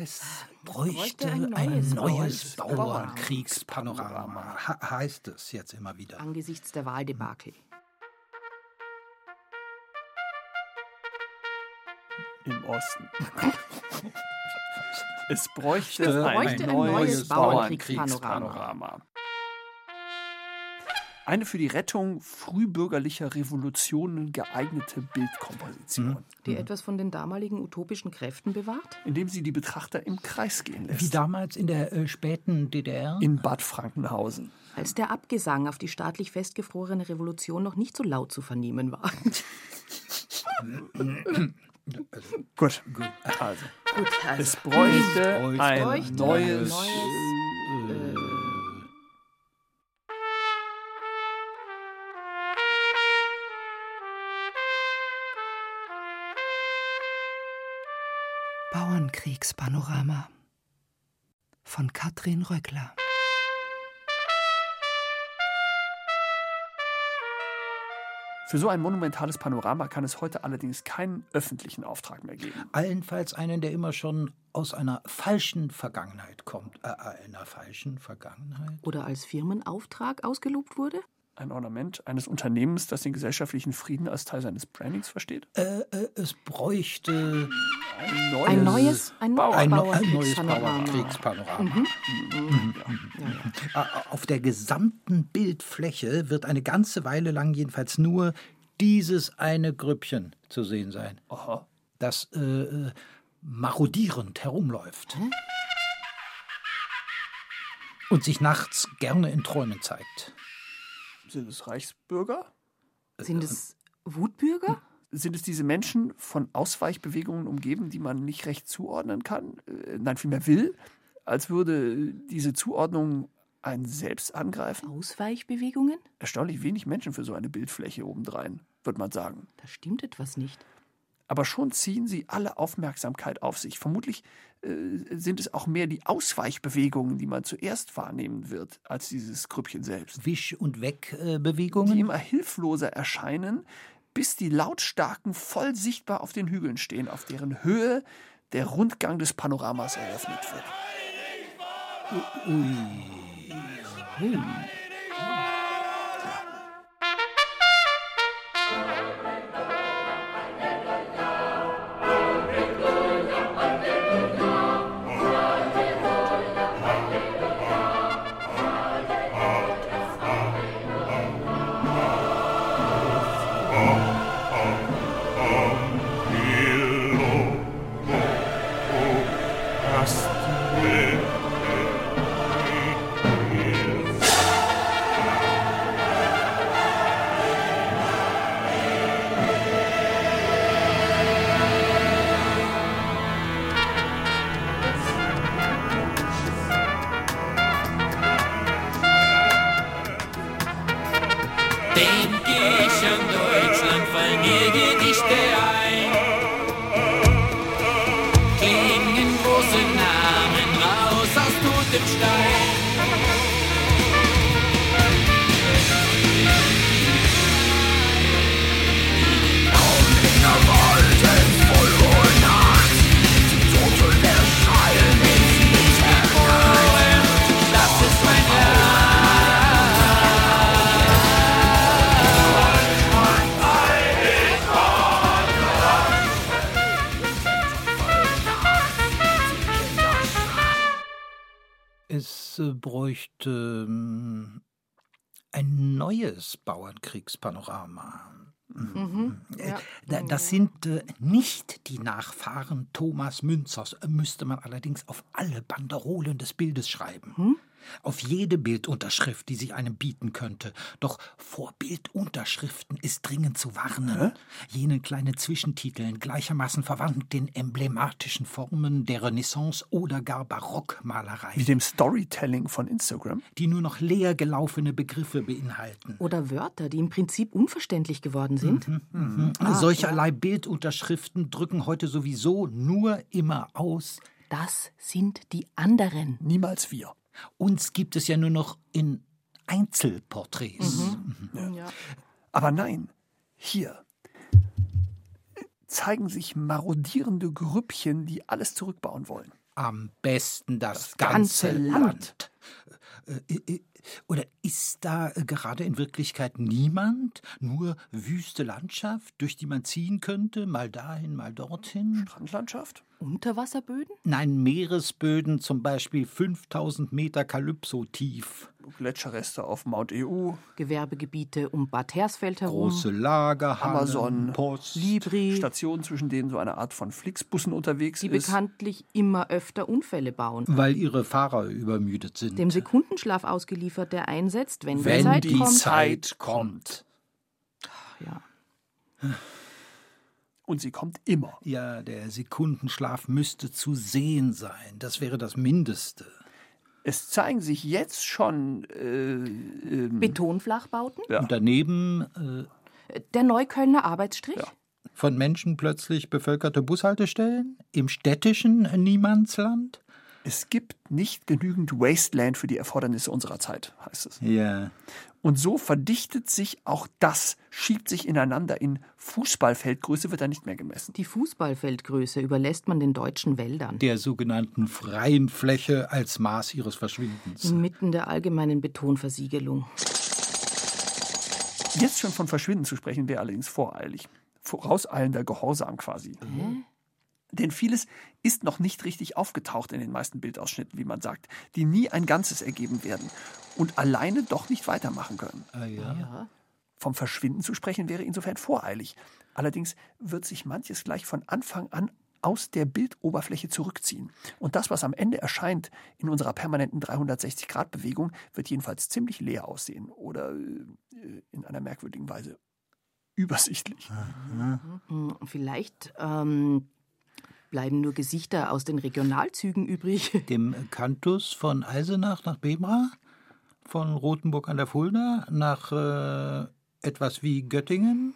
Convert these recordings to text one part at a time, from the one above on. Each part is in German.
Es bräuchte bräuchte ein ein neues Bauernkriegspanorama. Heißt es jetzt immer wieder. Angesichts der Wahldebakel. Im Osten. es bräuchte, Es ein, bräuchte ein neues neues Bauernkriegspanorama. Bauernkriegspanorama. Eine für die Rettung frühbürgerlicher Revolutionen geeignete Bildkomposition, Mhm. Die etwas von den damaligen utopischen Kräften bewahrt? indem sie die Betrachter im Kreis gehen lässt. Wie damals in der äh, späten DDR? in Bad Frankenhausen. Als der Abgesang auf die staatlich festgefrorene Revolution noch nicht so laut zu vernehmen war. Gut, also. Gut, also. Es bräuchte bräuchte ein bräuchte neues. ein neues Bauernkriegspanorama von Katrin Röckler. Für so ein monumentales Panorama kann es heute allerdings keinen öffentlichen Auftrag mehr geben. Allenfalls einen, der immer schon aus einer falschen Vergangenheit kommt. Äh, einer falschen Vergangenheit? oder als Firmenauftrag ausgelobt wurde? Ein Ornament eines Unternehmens, das den gesellschaftlichen Frieden als Teil seines Brandings versteht? Äh, äh, es bräuchte Ein neues. Ein neues, ein neues ein, neu- ein neues Bauernkriegspanorama. Bauernkriegspanorama. Mhm. Äh, Auf der gesamten Bildfläche wird eine ganze Weile lang jedenfalls nur dieses eine Grüppchen zu sehen sein, Aha. das äh, äh, marodierend herumläuft. Und sich nachts gerne in Träumen zeigt. Sind es Reichsbürger? Sind es Wutbürger? Sind es diese Menschen von Ausweichbewegungen umgeben, die man nicht recht zuordnen kann? Äh, nein, vielmehr will, als würde diese Zuordnung einen selbst angreifen? Ausweichbewegungen? Erstaunlich wenig Menschen für so eine Bildfläche obendrein, würde man sagen. Da stimmt etwas nicht. Aber schon ziehen sie alle Aufmerksamkeit auf sich. Vermutlich äh, sind es auch mehr die Ausweichbewegungen, die man zuerst wahrnehmen wird, als dieses Grüppchen selbst. Wisch- und Die Wegbewegungen. immer hilfloser erscheinen, bis die Lautstarken voll sichtbar auf den Hügeln stehen, auf deren Höhe der Rundgang des Panoramas eröffnet wird. Denk Bauernkriegspanorama. Äh, da- Das sind äh, nicht die Nachfahren Thomas Münzers, äh, müsste man allerdings auf alle Banderolen des Bildes schreiben. Auf jede Bildunterschrift, die sich einem bieten könnte. Doch vor Bildunterschriften ist dringend zu warnen. Jene kleinen Zwischentiteln, gleichermaßen verwandt den emblematischen Formen der Renaissance oder gar Barockmalerei Wie dem Storytelling von Instagram. die nur noch leer gelaufene Begriffe beinhalten. Oder Wörter, die im Prinzip unverständlich geworden sind? Solcherlei Bildunterschriften drücken heute sowieso nur immer aus. Das sind die anderen. Niemals wir. Uns gibt es ja nur noch in Einzelporträts. Aber nein, hier. zeigen sich marodierende Grüppchen, die alles zurückbauen wollen. Am besten das, Das ganze ganze, Land. Land. Äh, äh, Oder ist da äh, gerade in Wirklichkeit niemand? Nur wüste Landschaft, durch die man ziehen könnte, mal dahin, mal dorthin? Strandlandschaft? Unterwasserböden? Nein, Meeresböden, zum Beispiel 5000 Meter Kalypso tief. Gletscherreste auf Mount EU, Gewerbegebiete um Bad Hersfeld herum? Große Lagerhallen, Amazon, Post. Libri, Stationen, zwischen denen so eine Art von Flixbussen unterwegs die ist. bekanntlich immer öfter Unfälle bauen. Weil ihre Fahrer übermüdet sind. Dem Sekundenschlaf ausgeliefert, der einsetzt, wenn, die Wenn Zeit die kommt. Zeit kommt. Ja. Und sie kommt immer. Ja, der Sekundenschlaf müsste zu sehen sein. Das wäre das Mindeste. Es zeigen sich jetzt schon äh, ähm, Betonflachbauten? Ja. Und daneben äh, Der Neuköllner Arbeitsstrich? von Menschen plötzlich bevölkerte Bushaltestellen im städtischen Niemandsland? es gibt nicht genügend Wasteland für die Erfordernisse unserer Zeit, heißt es. Ja. Und so verdichtet sich auch das, schiebt sich ineinander. In Fußballfeldgröße wird da nicht mehr gemessen. Die Fußballfeldgröße überlässt man den deutschen Wäldern. Der sogenannten freien Fläche als Maß ihres Verschwindens. Inmitten der allgemeinen Betonversiegelung. Jetzt schon von Verschwinden zu sprechen, wäre allerdings voreilig. Vorauseilender Gehorsam quasi. Denn vieles ist noch nicht richtig aufgetaucht in den meisten Bildausschnitten, wie man sagt, die nie ein Ganzes ergeben werden und alleine doch nicht weitermachen können. Ah, ja. Ja. Vom Verschwinden zu sprechen wäre insofern voreilig. Allerdings wird sich manches gleich von Anfang an aus der Bildoberfläche zurückziehen. Und das, was am Ende erscheint in unserer permanenten 360-Grad-Bewegung, wird jedenfalls ziemlich leer aussehen oder äh, in einer merkwürdigen Weise übersichtlich. Hm, Vielleicht ähm, bleiben nur Gesichter aus den Regionalzügen übrig. Dem Kantus von Eisenach nach Bebra, von Rothenburg an der Fulda nach äh, etwas wie Göttingen.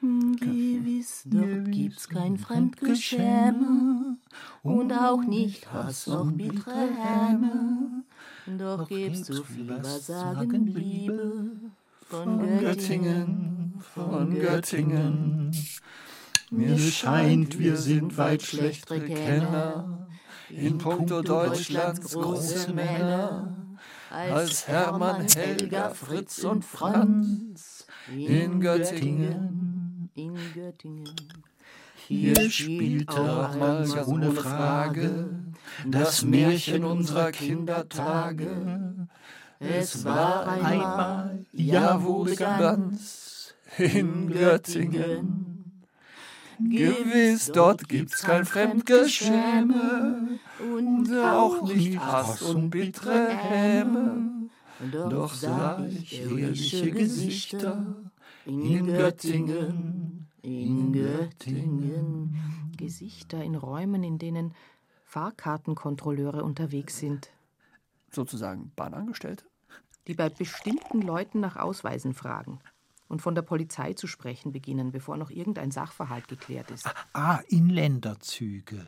Gewiss, doch gibt's kein Fremdgeschäme und auch nicht Hass noch bittere Häme. Doch gibst du viel was sagen, Liebe, von Göttingen, von Göttingen. Mir scheint, wir sind weit schlechtere Kenner. In puncto Deutschlands große Männer. Als Hermann, Helga, Fritz und Franz. In Göttingen. In Göttingen. Hier spielte auch mal ohne Frage das Märchen unserer Kindertage. Es war einmal, ja wo ganz, in Göttingen. Gewiss, dort gibt's kein Fremdgeschäme und auch nicht Hass und bittere Häme. Doch sah ich ehrliche Gesichter in Göttingen, in Göttingen. Gesichter in Räumen, in denen Fahrkartenkontrolleure unterwegs sind, Sozusagen Bahnangestellte? die bei bestimmten Leuten nach Ausweisen fragen und von der Polizei zu sprechen beginnen, bevor noch irgendein Sachverhalt geklärt ist. Ah, Inländerzüge,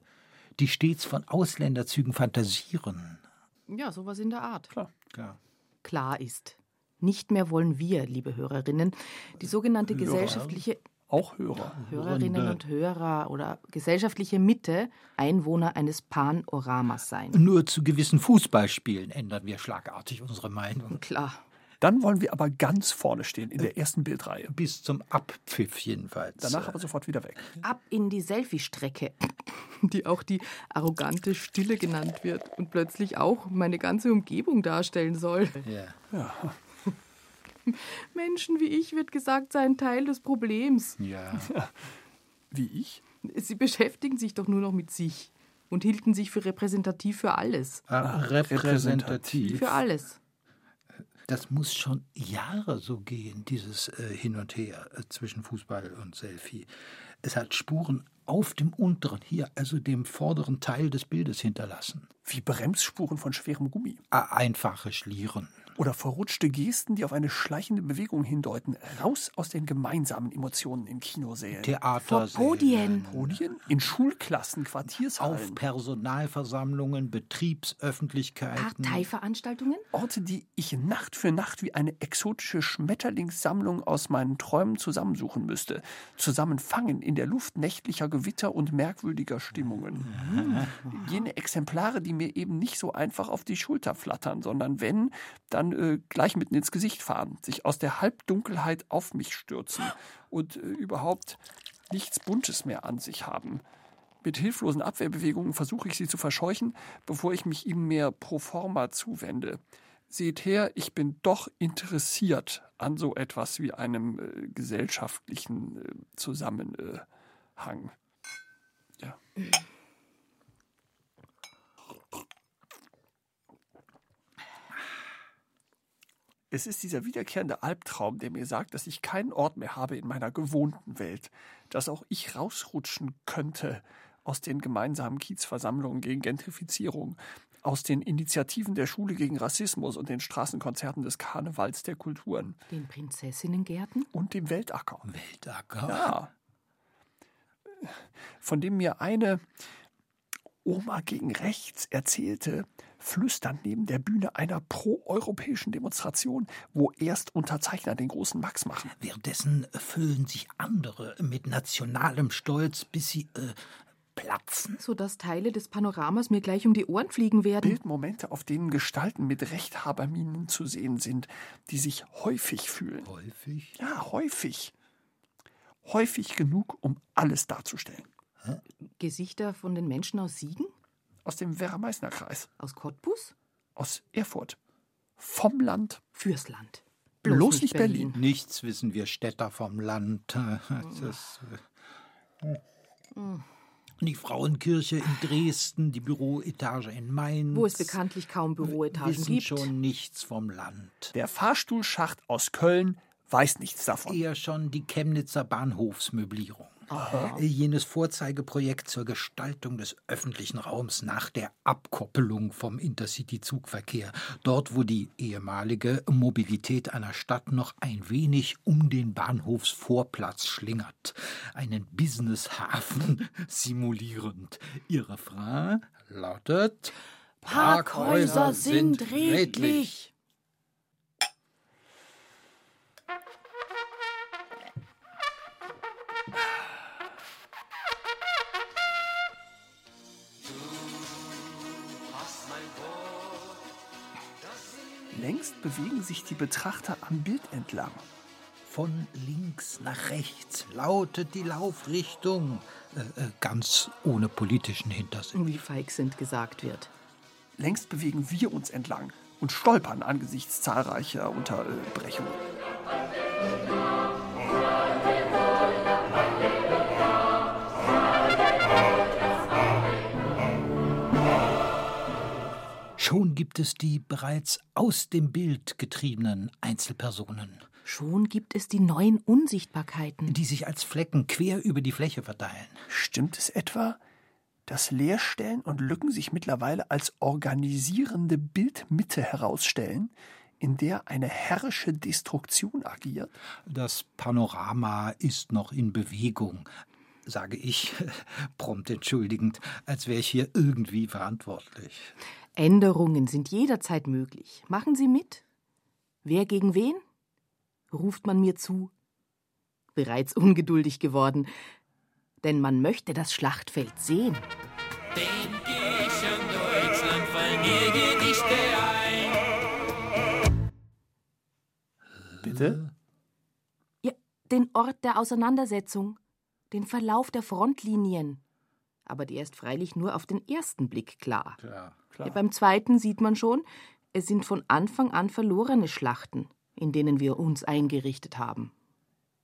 die stets von Ausländerzügen fantasieren. Ja, sowas in der Art. Klar. Klar. Klar ist, nicht mehr wollen wir, liebe Hörerinnen, die sogenannte gesellschaftliche Auch Hörer. Hörerinnen und Hörer oder gesellschaftliche Mitte Einwohner eines Panoramas sein. Nur zu gewissen Fußballspielen ändern wir schlagartig unsere Meinung. Klar. Dann wollen wir aber ganz vorne stehen, in der ersten Bildreihe. Bis zum Abpfiff jedenfalls. Danach aber sofort wieder weg. Ab in die Selfie-Strecke, die auch die arrogante Stille genannt wird und plötzlich auch meine ganze Umgebung darstellen soll. Ja. Menschen wie ich, wird gesagt, seien Teil des Problems. ja. Wie ich? Sie beschäftigen sich doch nur noch mit sich und hielten sich für repräsentativ für alles. Ah, repräsentativ. Für alles. Das muss schon Jahre so gehen, dieses äh, Hin und Her äh, zwischen Fußball und Selfie. Es hat Spuren auf dem unteren, hier also dem vorderen Teil des Bildes hinterlassen. Wie Bremsspuren von schwerem Gummi. Einfache Schlieren. Oder verrutschte Gesten, die auf eine schleichende Bewegung hindeuten. Raus aus den gemeinsamen Emotionen in Kinosälen. Theater, Podien. Podien? In Schulklassen, Quartiershallen. auf Personalversammlungen, Betriebsöffentlichkeiten. Parteiveranstaltungen? Orte, die ich Nacht für Nacht wie eine exotische Schmetterlingssammlung aus meinen Träumen zusammensuchen müsste. Zusammenfangen in der Luft nächtlicher Gewitter und merkwürdiger Stimmungen. Jene Exemplare, die mir eben nicht so einfach auf die Schulter flattern, sondern wenn, dann äh, gleich mitten ins Gesicht fahren, sich aus der Halbdunkelheit auf mich stürzen und äh, überhaupt nichts Buntes mehr an sich haben. Mit hilflosen Abwehrbewegungen versuche ich sie zu verscheuchen, bevor ich mich ihnen mehr pro forma zuwende. Seht her, ich bin doch interessiert an so etwas wie einem äh, gesellschaftlichen äh, Zusammenhang. Ja. Es ist dieser wiederkehrende Albtraum, der mir sagt, dass ich keinen Ort mehr habe in meiner gewohnten Welt, dass auch ich rausrutschen könnte aus den gemeinsamen Kiezversammlungen gegen Gentrifizierung, aus den Initiativen der Schule gegen Rassismus und den Straßenkonzerten des Karnevals der Kulturen Den Prinzessinnengärten? und dem Weltacker. Weltacker. Ja. Von dem mir eine Oma gegen rechts erzählte, flüsternd neben der Bühne einer proeuropäischen Demonstration, wo erst Unterzeichner den großen Max machen. Währenddessen füllen sich andere mit nationalem Stolz, bis sie äh, platzen. Sodass Teile des Panoramas mir gleich um die Ohren fliegen werden. Bildmomente, auf denen Gestalten mit Rechthaberminen zu sehen sind, die sich häufig fühlen. Häufig. Ja, häufig. Häufig genug, um alles darzustellen. Gesichter von den Menschen aus Siegen? Aus dem Werra-Meißner-Kreis, Aus Cottbus? aus Erfurt, vom Land, Fürs Land. Bloß nicht Berlin. Nichts wissen wir Städter vom Land. Das, äh, die Frauenkirche in Dresden, die Büroetage in Mainz. Wo es bekanntlich kaum Büroetagen wissen gibt. schon nichts vom Land. Der Fahrstuhlschacht aus Köln weiß nichts davon. Eher schon die Chemnitzer Bahnhofsmöblierung. Äh, Jenes Vorzeigeprojekt zur Gestaltung des öffentlichen Raums nach der Abkoppelung vom Intercity-Zugverkehr. Dort, wo die ehemalige Mobilität einer Stadt noch ein wenig um den Bahnhofsvorplatz schlingert. Einen Businesshafen simulierend. Ihr Refrain lautet: Parkhäuser sind redlich. Längst bewegen sich die Betrachter am Bild entlang. Von links nach rechts lautet die Laufrichtung. Äh, äh, ganz ohne politischen Hintersinn. Wie Feigsinn gesagt wird. Längst bewegen wir uns entlang und stolpern angesichts zahlreicher Unterbrechungen. Gibt es die bereits aus dem Bild getriebenen Einzelpersonen, Schon gibt es die neuen Unsichtbarkeiten. die sich als Flecken quer über die Fläche verteilen. Stimmt es etwa, dass Leerstellen und Lücken sich mittlerweile als organisierende Bildmitte herausstellen, in der eine herrische Destruktion agiert? Das Panorama ist noch in Bewegung, sage ich, prompt entschuldigend, als wäre ich hier irgendwie verantwortlich. Änderungen sind jederzeit möglich. Machen Sie mit? Wer gegen wen? ruft man mir zu. Bereits ungeduldig geworden, denn man möchte das Schlachtfeld sehen. Denk ich an Deutschland, fallen mir Gedichte ein. Bitte? Ja, den Ort der Auseinandersetzung, den Verlauf der Frontlinien. Aber der ist freilich nur auf den ersten Blick klar. Ja. Ja, beim zweiten sieht man schon, es sind von Anfang an verlorene Schlachten, in denen wir uns eingerichtet haben.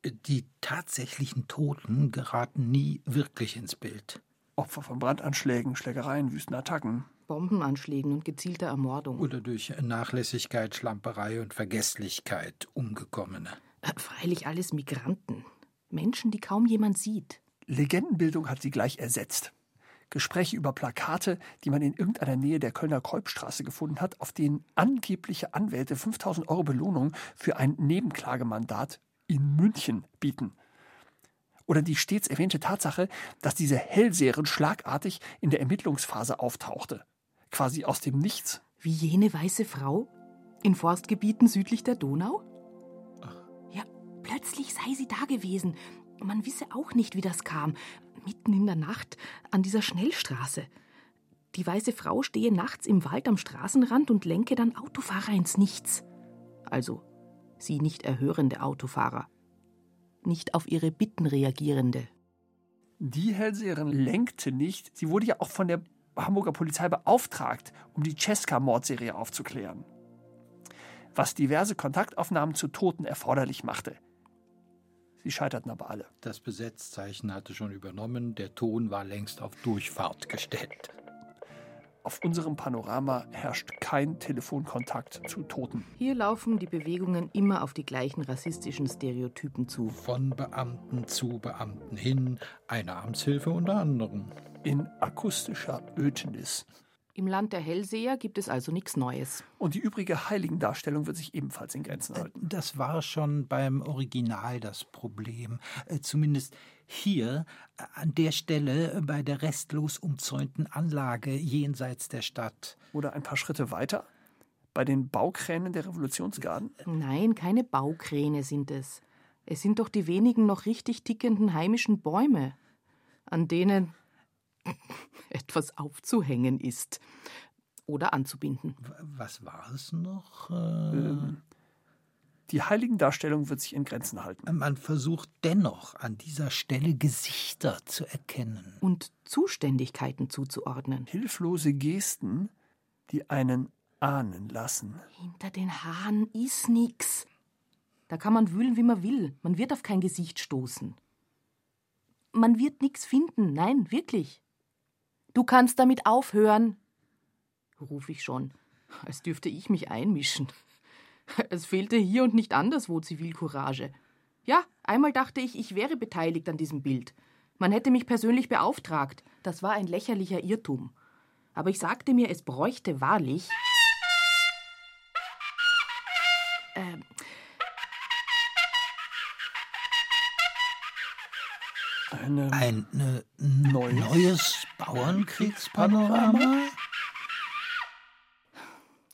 Die tatsächlichen Toten geraten nie wirklich ins Bild. Opfer von Brandanschlägen, Schlägereien, Wüstenattacken. Bombenanschlägen und gezielter Ermordung. Oder durch Nachlässigkeit, Schlamperei und Vergesslichkeit umgekommene. Äh, Freilich alles Migranten. Menschen, die kaum jemand sieht. Legendenbildung hat sie gleich ersetzt. Gespräche über Plakate, die man in irgendeiner Nähe der Kölner Kolbstraße gefunden hat, auf denen angebliche Anwälte 5000 Euro Belohnung für ein Nebenklagemandat in München bieten. Oder die stets erwähnte Tatsache, dass diese Hellseherin schlagartig in der Ermittlungsphase auftauchte. Quasi aus dem Nichts. Wie jene weiße Frau in Forstgebieten südlich der Donau? Ja, plötzlich sei sie da gewesen. Man wisse auch nicht, wie das kam. Mitten in der Nacht an dieser Schnellstraße. Die weiße Frau stehe nachts im Wald am Straßenrand und lenke dann Autofahrer ins Nichts. Also sie nicht erhörende Autofahrer. Nicht auf ihre Bitten reagierende. Die Hellseherin lenkte nicht. Sie wurde ja auch von der Hamburger Polizei beauftragt, um die Cesca-Mordserie aufzuklären. Was diverse Kontaktaufnahmen zu Toten erforderlich machte. Sie scheiterten aber alle. Das Besetzzeichen hatte schon übernommen, der Ton war längst auf Durchfahrt gestellt. Auf unserem Panorama herrscht kein Telefonkontakt zu Toten. Hier laufen die Bewegungen immer auf die gleichen rassistischen Stereotypen zu. Von Beamten zu Beamten hin, eine Amtshilfe unter anderem. In akustischer Ödnis. Im Land der Hellseher gibt es also nichts Neues. Und die übrige Heiligendarstellung wird sich ebenfalls in Grenzen halten. Das war schon beim Original das Problem. Äh, Zumindest hier äh, an der Stelle bei der restlos umzäunten Anlage jenseits der Stadt. Oder ein paar Schritte weiter? Bei den Baukränen der Revolutionsgarden? Nein, keine Baukräne sind es. Es sind doch die wenigen noch richtig tickenden heimischen Bäume, an denen etwas aufzuhängen ist oder anzubinden. Was war es noch? Äh, Die Heiligendarstellung wird sich in Grenzen halten. Man versucht dennoch an dieser Stelle Gesichter zu erkennen. Und Zuständigkeiten zuzuordnen. Hilflose Gesten, die einen ahnen lassen. Hinter den Haaren ist nix. Da kann man wühlen, wie man will. Man wird auf kein Gesicht stoßen. Man wird nix finden. Nein, wirklich. Du kannst damit aufhören, ruf ich schon, als dürfte ich mich einmischen. Es fehlte hier und nicht anderswo Zivilcourage. Ja, einmal dachte ich, ich wäre beteiligt an diesem Bild. Man hätte mich persönlich beauftragt. Das war ein lächerlicher Irrtum. Aber ich sagte mir, es bräuchte wahrlich. Ähm, Eine Ein äh, neues Bauernkriegspanorama?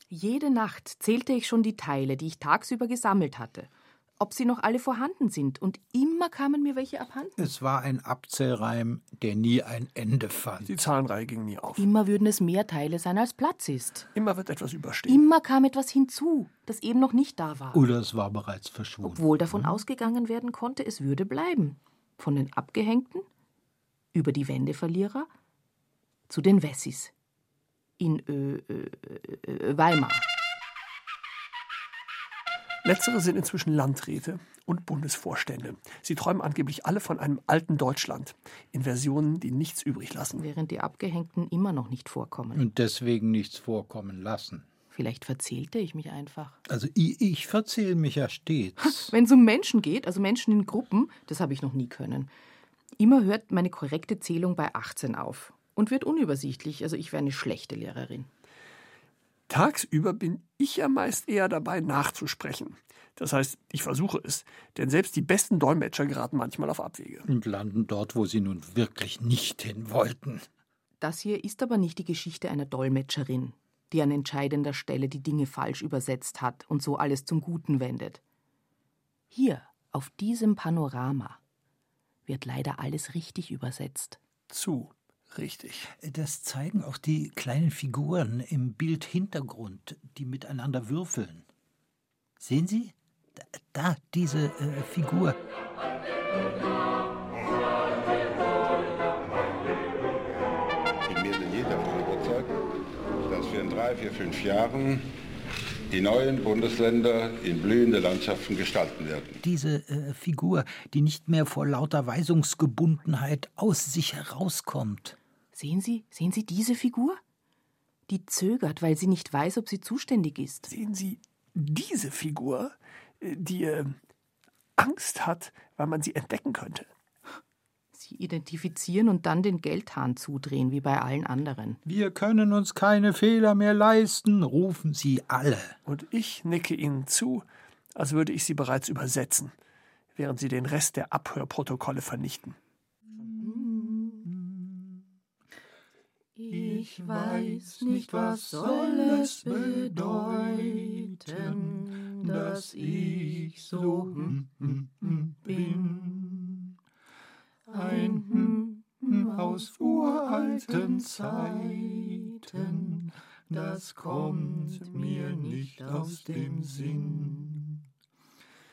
Jede Nacht zählte ich schon die Teile, die ich tagsüber gesammelt hatte, ob sie noch alle vorhanden sind, und immer kamen mir welche abhanden. Es war ein Abzählreim, der nie ein Ende fand. die Zahlenreihe ging nie auf. Immer würden es mehr Teile sein, als Platz ist. Immer wird etwas überstehen. Immer kam etwas hinzu, das eben noch nicht da war. Oder es war bereits verschwunden. Obwohl davon ausgegangen werden konnte, es würde bleiben. Von den Abgehängten, über die Wendeverlierer, zu den Wessis. In äh, äh, äh, Weimar. Letztere sind inzwischen Landräte und Bundesvorstände. Sie träumen angeblich alle von einem alten Deutschland in Versionen, die nichts übrig lassen. Während die Abgehängten immer noch nicht vorkommen. Und deswegen nichts vorkommen lassen. Vielleicht verzählte ich mich einfach. Also ich, ich verzähle mich ja stets. Wenn es um Menschen geht, also Menschen in Gruppen, das habe ich noch nie können. Immer hört meine korrekte Zählung bei 18 auf und wird unübersichtlich. Also ich wäre eine schlechte Lehrerin. Tagsüber bin ich ja meist eher dabei, nachzusprechen. Das heißt, ich versuche es, denn selbst die besten Dolmetscher geraten manchmal auf Abwege. Und landen dort, wo sie nun wirklich nicht hin wollten. Das hier ist aber nicht die Geschichte einer Dolmetscherin, die an entscheidender Stelle die Dinge falsch übersetzt hat und so alles zum Guten wendet. Hier, auf diesem Panorama, wird leider alles richtig übersetzt. Zu richtig. Das zeigen auch die kleinen Figuren im Bildhintergrund, die miteinander würfeln. Sehen Sie? Da, diese äh, Figur. Drei, vier, fünf Jahren die neuen Bundesländer in blühende Landschaften gestalten werden. Diese äh, Figur, die nicht mehr vor lauter Weisungsgebundenheit aus sich herauskommt. Sehen Sie, sehen Sie diese Figur? Die zögert, weil sie nicht weiß, ob sie zuständig ist. Sehen Sie diese Figur, äh, die äh, Angst hat, weil man sie entdecken könnte. Sie identifizieren und dann den Geldhahn zudrehen, wie bei allen anderen. Wir können uns keine Fehler mehr leisten, rufen sie alle. Und ich nicke ihnen zu, als würde ich sie bereits übersetzen, während sie den Rest der Abhörprotokolle vernichten. Ich weiß nicht, was soll es bedeuten, dass ich so bin. Ein aus uralten Zeiten, das kommt mir nicht aus dem Sinn.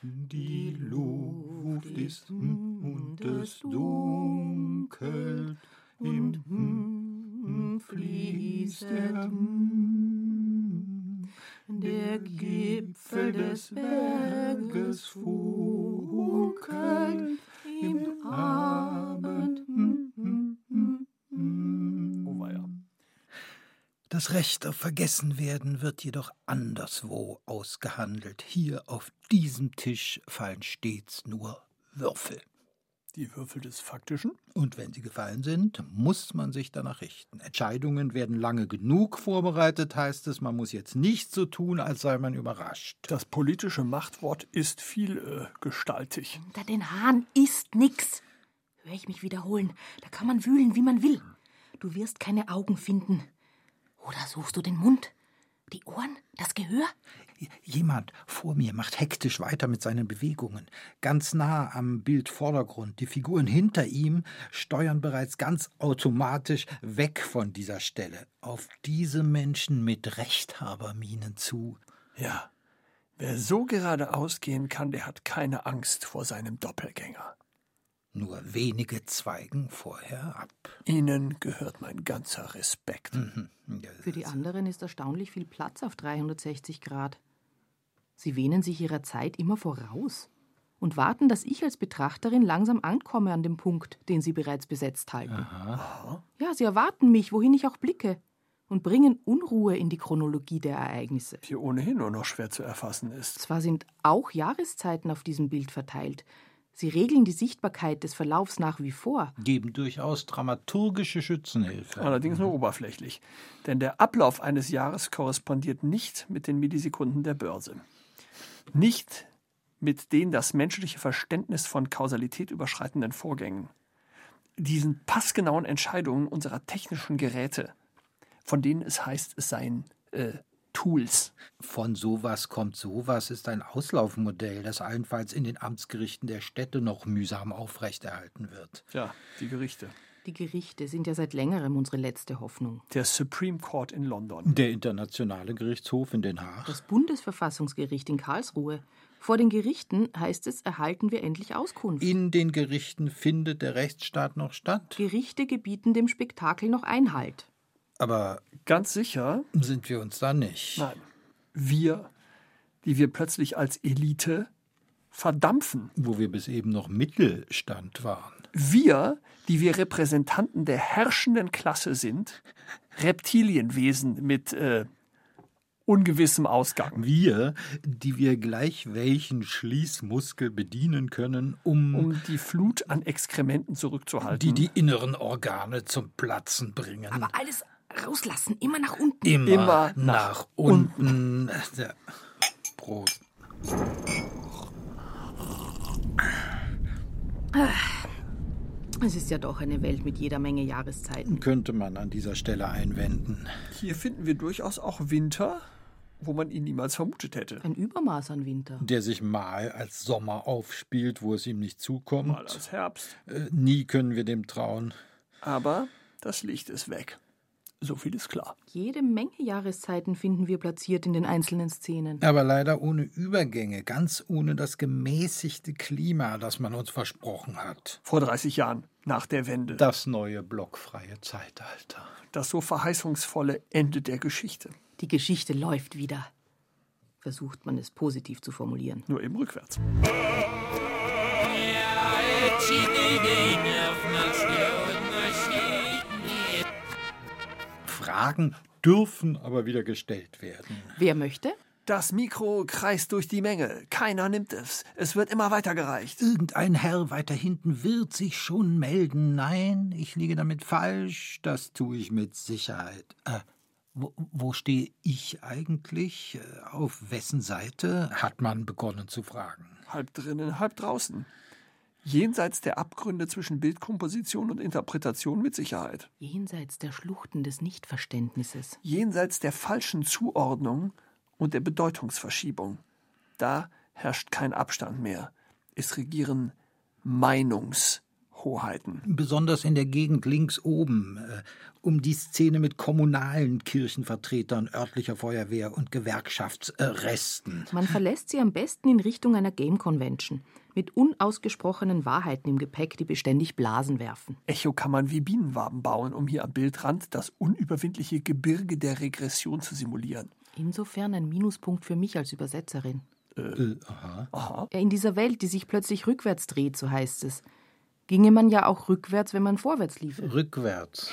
Die Luft ist und es dunkelt. Im fließt der, der Gipfel des Berges funkelt im Abend. Oh weia. Das Recht auf Vergessenwerden wird jedoch anderswo ausgehandelt. Hier auf diesem Tisch fallen stets nur Würfel. Die Würfel des Faktischen? Und wenn sie gefallen sind, muss man sich danach richten. Entscheidungen werden lange genug vorbereitet, heißt es, man muss jetzt nicht so tun, als sei man überrascht. Das politische Machtwort ist vielgestaltig. Äh, Unter den Haaren ist nix. Hör ich mich wiederholen. Da kann man wühlen, wie man will. Du wirst keine Augen finden. Oder suchst du den Mund? Die Ohren? Das Gehör? Jemand vor mir macht hektisch weiter mit seinen Bewegungen. Ganz nah am Bildvordergrund. Die Figuren hinter ihm steuern bereits ganz automatisch weg von dieser Stelle. Auf diese Menschen mit Rechthaberminen zu. Ja, wer so geradeaus gehen kann, der hat keine Angst vor seinem Doppelgänger. Nur wenige zweigen vorher ab. Ihnen gehört mein ganzer Respekt. Mhm. Für die anderen ist erstaunlich viel Platz auf 360 Grad. Sie wähnen sich ihrer Zeit immer voraus und warten, dass ich als Betrachterin langsam ankomme an dem Punkt, den sie bereits besetzt halten. Aha. Ja, sie erwarten mich, wohin ich auch blicke, und bringen Unruhe in die Chronologie der Ereignisse. Die ohnehin nur noch schwer zu erfassen ist. Zwar sind auch Jahreszeiten auf diesem Bild verteilt, sie regeln die Sichtbarkeit des Verlaufs nach wie vor. Geben durchaus dramaturgische Schützenhilfe. Allerdings nur oberflächlich. Denn der Ablauf eines Jahres korrespondiert nicht mit den Millisekunden der Börse. Nicht mit den das menschliche Verständnis von Kausalität überschreitenden Vorgängen. Diesen passgenauen Entscheidungen unserer technischen Geräte, von denen es heißt, es seien äh, Tools. Von sowas kommt sowas ist ein Auslaufmodell, das allenfalls in den Amtsgerichten der Städte noch mühsam aufrechterhalten wird. Ja, die Gerichte. Die Gerichte sind ja seit längerem unsere letzte Hoffnung. Der Supreme Court in London. Der Internationale Gerichtshof in Den Haag. Das Bundesverfassungsgericht in Karlsruhe. Vor den Gerichten heißt es, erhalten wir endlich Auskunft. In den Gerichten findet der Rechtsstaat noch statt. Gerichte gebieten dem Spektakel noch Einhalt. Aber Ganz sicher, sind wir uns da nicht. nein. Wir, die wir plötzlich als Elite verdampfen. Wo wir bis eben noch Mittelstand waren. Wir, die wir Repräsentanten der herrschenden Klasse sind, Reptilienwesen mit äh, ungewissem Ausgang, Wir, die wir gleich welchen Schließmuskel bedienen können, um, um die Flut an Exkrementen zurückzuhalten. die die inneren Organe zum Platzen bringen. Aber alles rauslassen, immer nach unten. immer, immer nach, nach unten. Ja. Prost. Es ist ja doch eine Welt mit jeder Menge Jahreszeiten. Könnte man an dieser Stelle einwenden. Hier finden wir durchaus auch Winter, wo man ihn niemals vermutet hätte. Ein Übermaß an Winter. Der sich mal als Sommer aufspielt, wo es ihm nicht zukommt. Mal als Herbst. Äh, nie können wir dem trauen. Aber das Licht ist weg. So viel ist klar. Jede Menge Jahreszeiten finden wir platziert in den einzelnen Szenen. Aber leider ohne Übergänge, ganz ohne das gemäßigte Klima, das man uns versprochen hat. Vor 30 Jahren, nach der Wende. Das neue blockfreie Zeitalter. Das so verheißungsvolle Ende der Geschichte. Die Geschichte läuft wieder. Versucht man es positiv zu formulieren. Nur eben rückwärts. Fragen dürfen aber wieder gestellt werden. Wer möchte? Das Mikro kreist durch die Menge. Keiner nimmt es. Es wird immer weitergereicht. Irgendein Herr weiter hinten wird sich schon melden. Nein, ich liege damit falsch. Das tue ich mit Sicherheit. Äh, wo, wo stehe ich eigentlich? Äh, auf wessen Seite? hat man begonnen zu fragen. Halb drinnen, halb draußen. Jenseits der Abgründe zwischen Bildkomposition und Interpretation mit Sicherheit. Jenseits der Schluchten des Nichtverständnisses. Jenseits der falschen Zuordnung und der Bedeutungsverschiebung. Da herrscht kein Abstand mehr. Es regieren Meinungshoheiten. Besonders in der Gegend links oben, äh, um die Szene mit kommunalen Kirchenvertretern, örtlicher Feuerwehr und Gewerkschaftsresten. Man verlässt sie am besten in Richtung einer Game Convention mit unausgesprochenen Wahrheiten im Gepäck, die beständig Blasen werfen. Echokammern wie Bienenwaben bauen, um hier am Bildrand das unüberwindliche Gebirge der Regression zu simulieren. Insofern ein Minuspunkt für mich als Übersetzerin. Äh, aha. Aha. Ja, in dieser Welt, die sich plötzlich rückwärts dreht, so heißt es, ginge man ja auch rückwärts, wenn man vorwärts liefe. Rückwärts.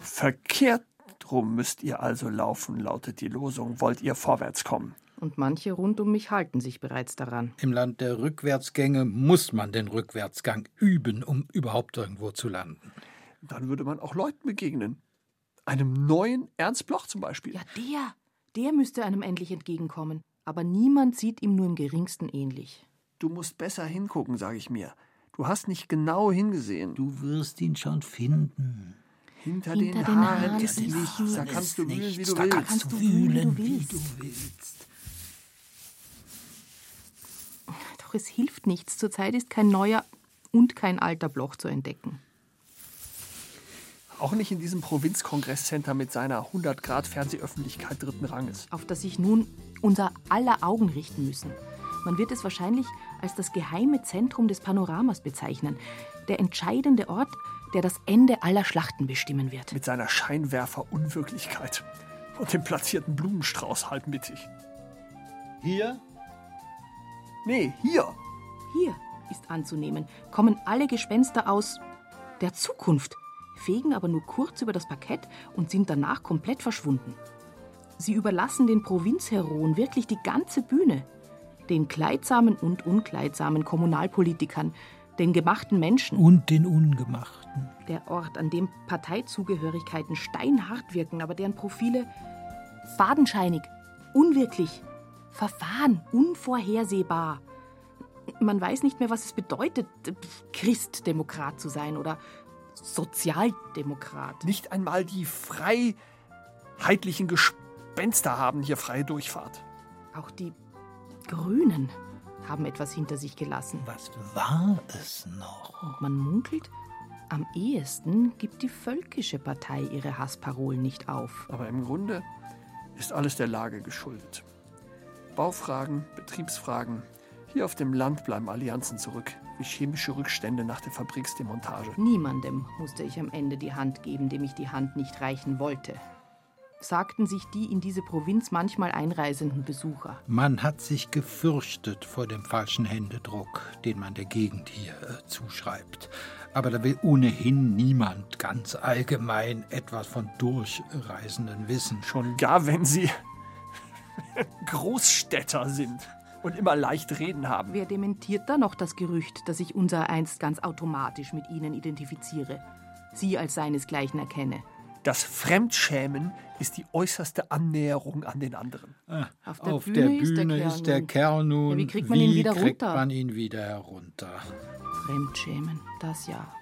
Verkehrt rum müsst ihr also laufen, lautet die Losung, wollt ihr vorwärts kommen. Und manche rund um mich halten sich bereits daran. Im Land der Rückwärtsgänge muss man den Rückwärtsgang üben, um überhaupt irgendwo zu landen. Dann würde man auch Leuten begegnen. Einem neuen Ernst Bloch zum Beispiel. Ja, der, der müsste einem endlich entgegenkommen. Aber niemand sieht ihm nur im geringsten ähnlich. Du musst besser hingucken, sage ich mir. Du hast nicht genau hingesehen. Du wirst ihn schon finden. Hinter, Hinter den, den Haaren Haaren ist nichts. Da kannst du wühlen, wie du da willst. kannst du wühlen, wie du willst. Doch es hilft nichts. Zurzeit ist kein neuer und kein alter Bloch zu entdecken. Auch nicht in diesem Provinzkongresscenter mit seiner 100-Grad-Fernsehöffentlichkeit dritten Ranges. auf das sich nun unser aller Augen richten müssen. Man wird es wahrscheinlich als das geheime Zentrum des Panoramas bezeichnen, der entscheidende Ort, der das Ende aller Schlachten bestimmen wird. Mit seiner Scheinwerfer-Unwirklichkeit und dem platzierten Blumenstrauß halb mittig. Hier? Nee, hier. Hier ist anzunehmen, kommen alle Gespenster aus der Zukunft, fegen aber nur kurz über das Parkett und sind danach komplett verschwunden. Sie überlassen den Provinzheroen wirklich die ganze Bühne. Den kleidsamen und unkleidsamen Kommunalpolitikern, den gemachten Menschen. Und den Ungemachten. Der Ort, an dem Parteizugehörigkeiten steinhart wirken, aber deren Profile fadenscheinig, unwirklich, verfahren, unvorhersehbar. Man weiß nicht mehr, was es bedeutet, Christdemokrat zu sein oder Sozialdemokrat. Nicht einmal die freiheitlichen Gespenster haben hier freie Durchfahrt. Auch die Grünen haben etwas hinter sich gelassen. Was war es noch? Und man munkelt, am ehesten gibt die Völkische Partei ihre Hassparolen nicht auf. Aber im Grunde ist alles der Lage geschuldet. Baufragen, Betriebsfragen. Hier auf dem Land bleiben Allianzen zurück, wie chemische Rückstände nach der Fabriksdemontage. Niemandem musste ich am Ende die Hand geben, dem ich die Hand nicht reichen wollte. Sagten sich die in diese Provinz manchmal einreisenden Besucher. Man hat sich gefürchtet vor dem falschen Händedruck, den man der Gegend hier äh, zuschreibt. Aber da will ohnehin niemand ganz allgemein etwas von Durchreisenden wissen. Schon gar, wenn sie Großstädter sind und immer leicht reden haben. Wer dementiert da noch das Gerücht, dass ich unser einst ganz automatisch mit ihnen identifiziere? Sie als seinesgleichen erkenne. Das Fremdschämen ist die äußerste Annäherung an den anderen. Auf der Auf Bühne der ist der Bühne Kerl ist der nun. Kerl nun. Ja, wie kriegt man ihn wieder kriegt runter? man ihn wieder herunter? Fremdschämen, das ja.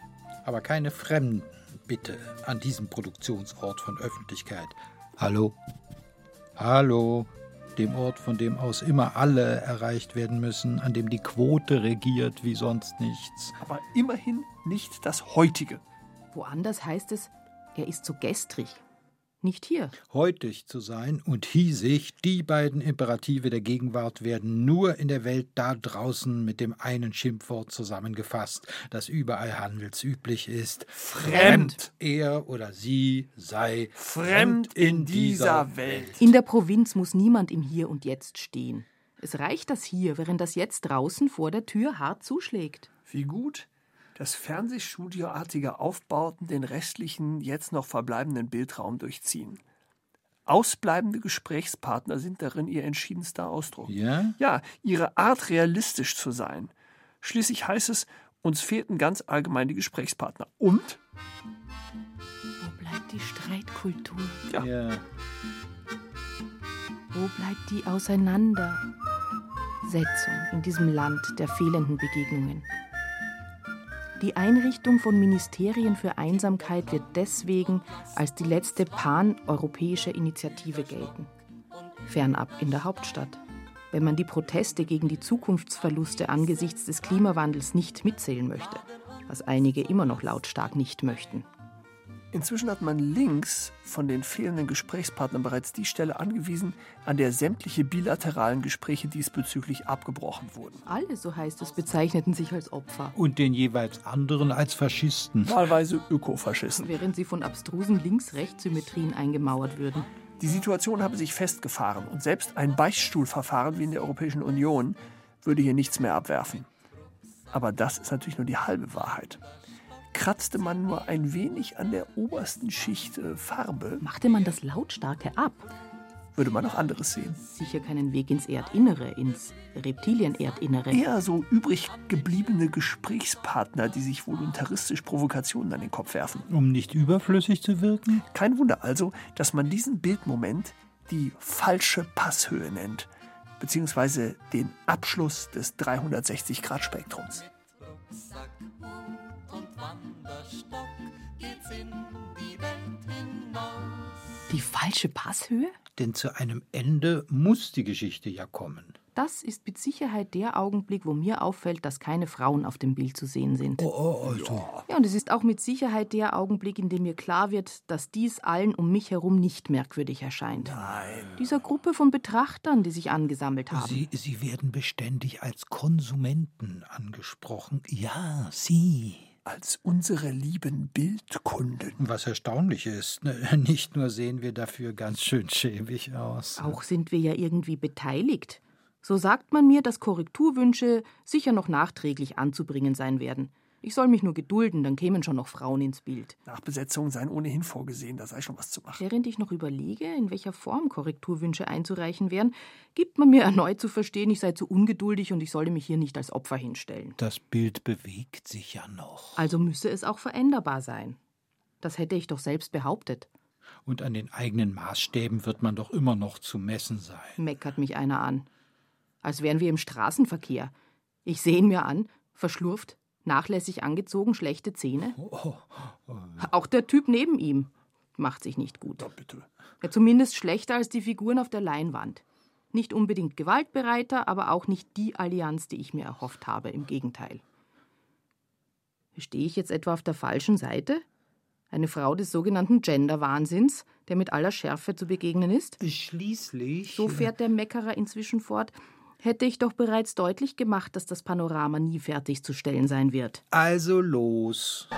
Aber keine Fremden, bitte, an diesem Produktionsort von Öffentlichkeit. Hallo? Hallo? Dem Ort, von dem aus immer alle erreicht werden müssen, an dem die Quote regiert wie sonst nichts. Aber immerhin nicht das heutige. Woanders heißt es, er ist so gestrig. Nicht hier. Heutig zu sein und hiesig, die beiden Imperative der Gegenwart werden nur in der Welt da draußen mit dem einen Schimpfwort zusammengefasst, das überall handelsüblich ist. Fremd. Er oder sie sei Fremd in dieser Welt. In der Provinz muss niemand im Hier und Jetzt stehen. Es reicht das hier, während das Jetzt draußen vor der Tür hart zuschlägt. Wie gut das Fernsehstudioartige Aufbauten den restlichen, jetzt noch verbleibenden Bildraum durchziehen. Ausbleibende Gesprächspartner sind darin ihr entschiedenster Ausdruck. Ja? Ja, ihre Art, realistisch zu sein. Schließlich heißt es, uns fehlten ganz allgemein die Gesprächspartner. Und? Wo bleibt die Streitkultur? Ja. Ja. Wo bleibt die Auseinandersetzung in diesem Land der fehlenden Begegnungen? Die Einrichtung von Ministerien für Einsamkeit wird deswegen als die letzte pan-europäische Initiative gelten. Fernab in der Hauptstadt. Wenn man die Proteste gegen die Zukunftsverluste angesichts des Klimawandels nicht mitzählen möchte, was einige immer noch lautstark nicht möchten. Inzwischen hat man links von den fehlenden Gesprächspartnern bereits die Stelle angewiesen, an der sämtliche bilateralen Gespräche diesbezüglich abgebrochen wurden. Alle, so heißt es, bezeichneten sich als Opfer, Und den jeweils anderen als Faschisten. Wahlweise Ökofaschisten. während sie von abstrusen Links-Rechts-Symmetrien eingemauert würden. Die Situation habe sich festgefahren und selbst ein Beichtstuhlverfahren wie in der Europäischen Union würde hier nichts mehr abwerfen. Aber das ist natürlich nur die halbe Wahrheit. Kratzte man nur ein wenig an der obersten Schicht äh, Farbe, Machte man das Lautstarke ab, würde man noch anderes sehen. sicher keinen Weg ins Erdinnere, ins Reptilien-Erdinnere. Eher so übrig gebliebene Gesprächspartner, die sich voluntaristisch Provokationen an den Kopf werfen. Um nicht überflüssig zu wirken? Kein Wunder also, dass man diesen Bildmoment die falsche Passhöhe nennt, beziehungsweise den Abschluss des 360-Grad-Spektrums. Die falsche Passhöhe? Denn zu einem Ende muss die Geschichte ja kommen. Das ist mit Sicherheit der Augenblick, wo mir auffällt, dass keine Frauen auf dem Bild zu sehen sind. Oh, also. Ja, und es ist auch mit Sicherheit der Augenblick, in dem mir klar wird, dass dies allen um mich herum nicht merkwürdig erscheint. Nein. Dieser Gruppe von Betrachtern, die sich angesammelt haben. Sie, Sie werden beständig als Konsumenten angesprochen. Ja, Sie. Als unsere lieben Bildkunden. Was erstaunlich ist, ne, nicht nur sehen wir dafür ganz schön schäbig aus. Auch sind wir ja irgendwie beteiligt. So sagt man mir, dass Korrekturwünsche sicher noch nachträglich anzubringen sein werden. Ich soll mich nur gedulden, dann kämen schon noch Frauen ins Bild. Nachbesetzungen seien ohnehin vorgesehen, da sei schon was zu machen. Während ich noch überlege, in welcher Form Korrekturwünsche einzureichen wären, gibt man mir erneut zu verstehen, ich sei zu ungeduldig und ich solle mich hier nicht als Opfer hinstellen. Das Bild bewegt sich ja noch. Also müsse es auch veränderbar sein. Das hätte ich doch selbst behauptet, Und an den eigenen Maßstäben wird man doch immer noch zu messen sein. meckert mich einer an. Als wären wir im Straßenverkehr. Ich sehe ihn mir an, verschlurft, nachlässig angezogen, schlechte Zähne. Auch der Typ neben ihm macht sich nicht gut. Ja, zumindest schlechter als die Figuren auf der Leinwand. Nicht unbedingt gewaltbereiter, aber auch nicht die Allianz, die ich mir erhofft habe, im Gegenteil. Stehe ich jetzt etwa auf der falschen Seite? Eine Frau des sogenannten Gender-Wahnsinns, der mit aller Schärfe zu begegnen ist? Schließlich. So fährt der Meckerer inzwischen fort. Hätte ich doch bereits deutlich gemacht, dass das Panorama nie fertigzustellen sein wird. Also los.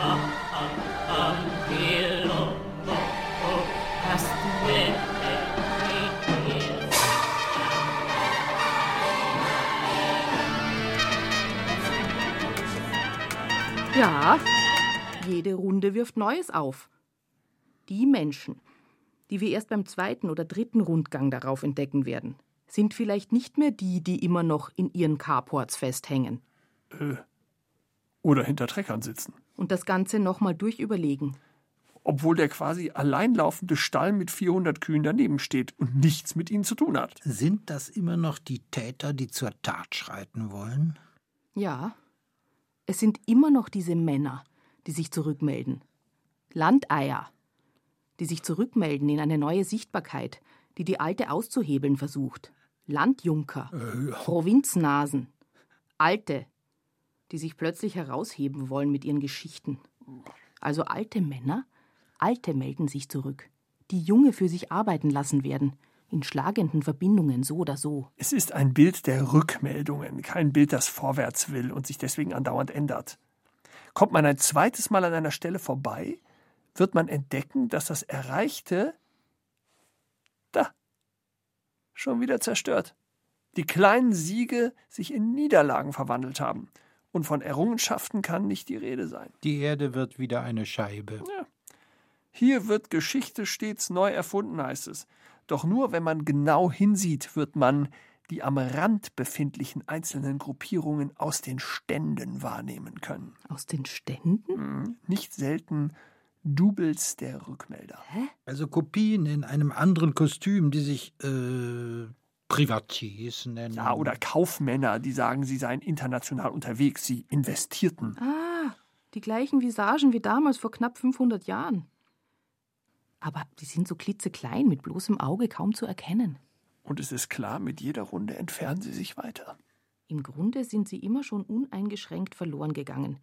Ja, jede Runde wirft Neues auf. Die Menschen, die wir erst beim zweiten oder dritten Rundgang darauf entdecken werden, sind vielleicht nicht mehr die, die immer noch in ihren Carports festhängen Oder hinter Treckern sitzen. und das Ganze nochmal durchüberlegen. Obwohl der quasi alleinlaufende Stall mit 400 Kühen daneben steht und nichts mit ihnen zu tun hat. Sind das immer noch die Täter, die zur Tat schreiten wollen? Ja, es sind immer noch diese Männer, die sich zurückmelden. Landeier, die sich zurückmelden in eine neue Sichtbarkeit, die die alte auszuhebeln versucht. Landjunker, Provinznasen, Alte, die sich plötzlich herausheben wollen mit ihren Geschichten. Also alte Männer, Alte melden sich zurück, die Junge für sich arbeiten lassen werden, in schlagenden Verbindungen so oder so. Es ist ein Bild der Rückmeldungen, kein Bild, das vorwärts will und sich deswegen andauernd ändert. Kommt man ein zweites Mal an einer Stelle vorbei, wird man entdecken, dass das Erreichte schon wieder zerstört. Die kleinen Siege sich in Niederlagen verwandelt haben. Und von Errungenschaften kann nicht die Rede sein. Die Erde wird wieder eine Scheibe. Hier wird Geschichte stets neu erfunden, heißt es. Doch nur wenn man genau hinsieht, wird man die am Rand befindlichen einzelnen Gruppierungen aus den Ständen wahrnehmen können. Aus den Ständen? Hm, nicht selten Doubles der Rückmelder. Hä? Also Kopien in einem anderen Kostüm, die sich äh, Privatiers nennen. Ja, oder Kaufmänner, die sagen, sie seien international unterwegs, sie investierten. Ah, die gleichen Visagen wie damals vor knapp 500 Jahren. Aber die sind so klitzeklein, mit bloßem Auge kaum zu erkennen. Und es ist klar, mit jeder Runde entfernen sie sich weiter. Im Grunde sind sie immer schon uneingeschränkt verloren gegangen.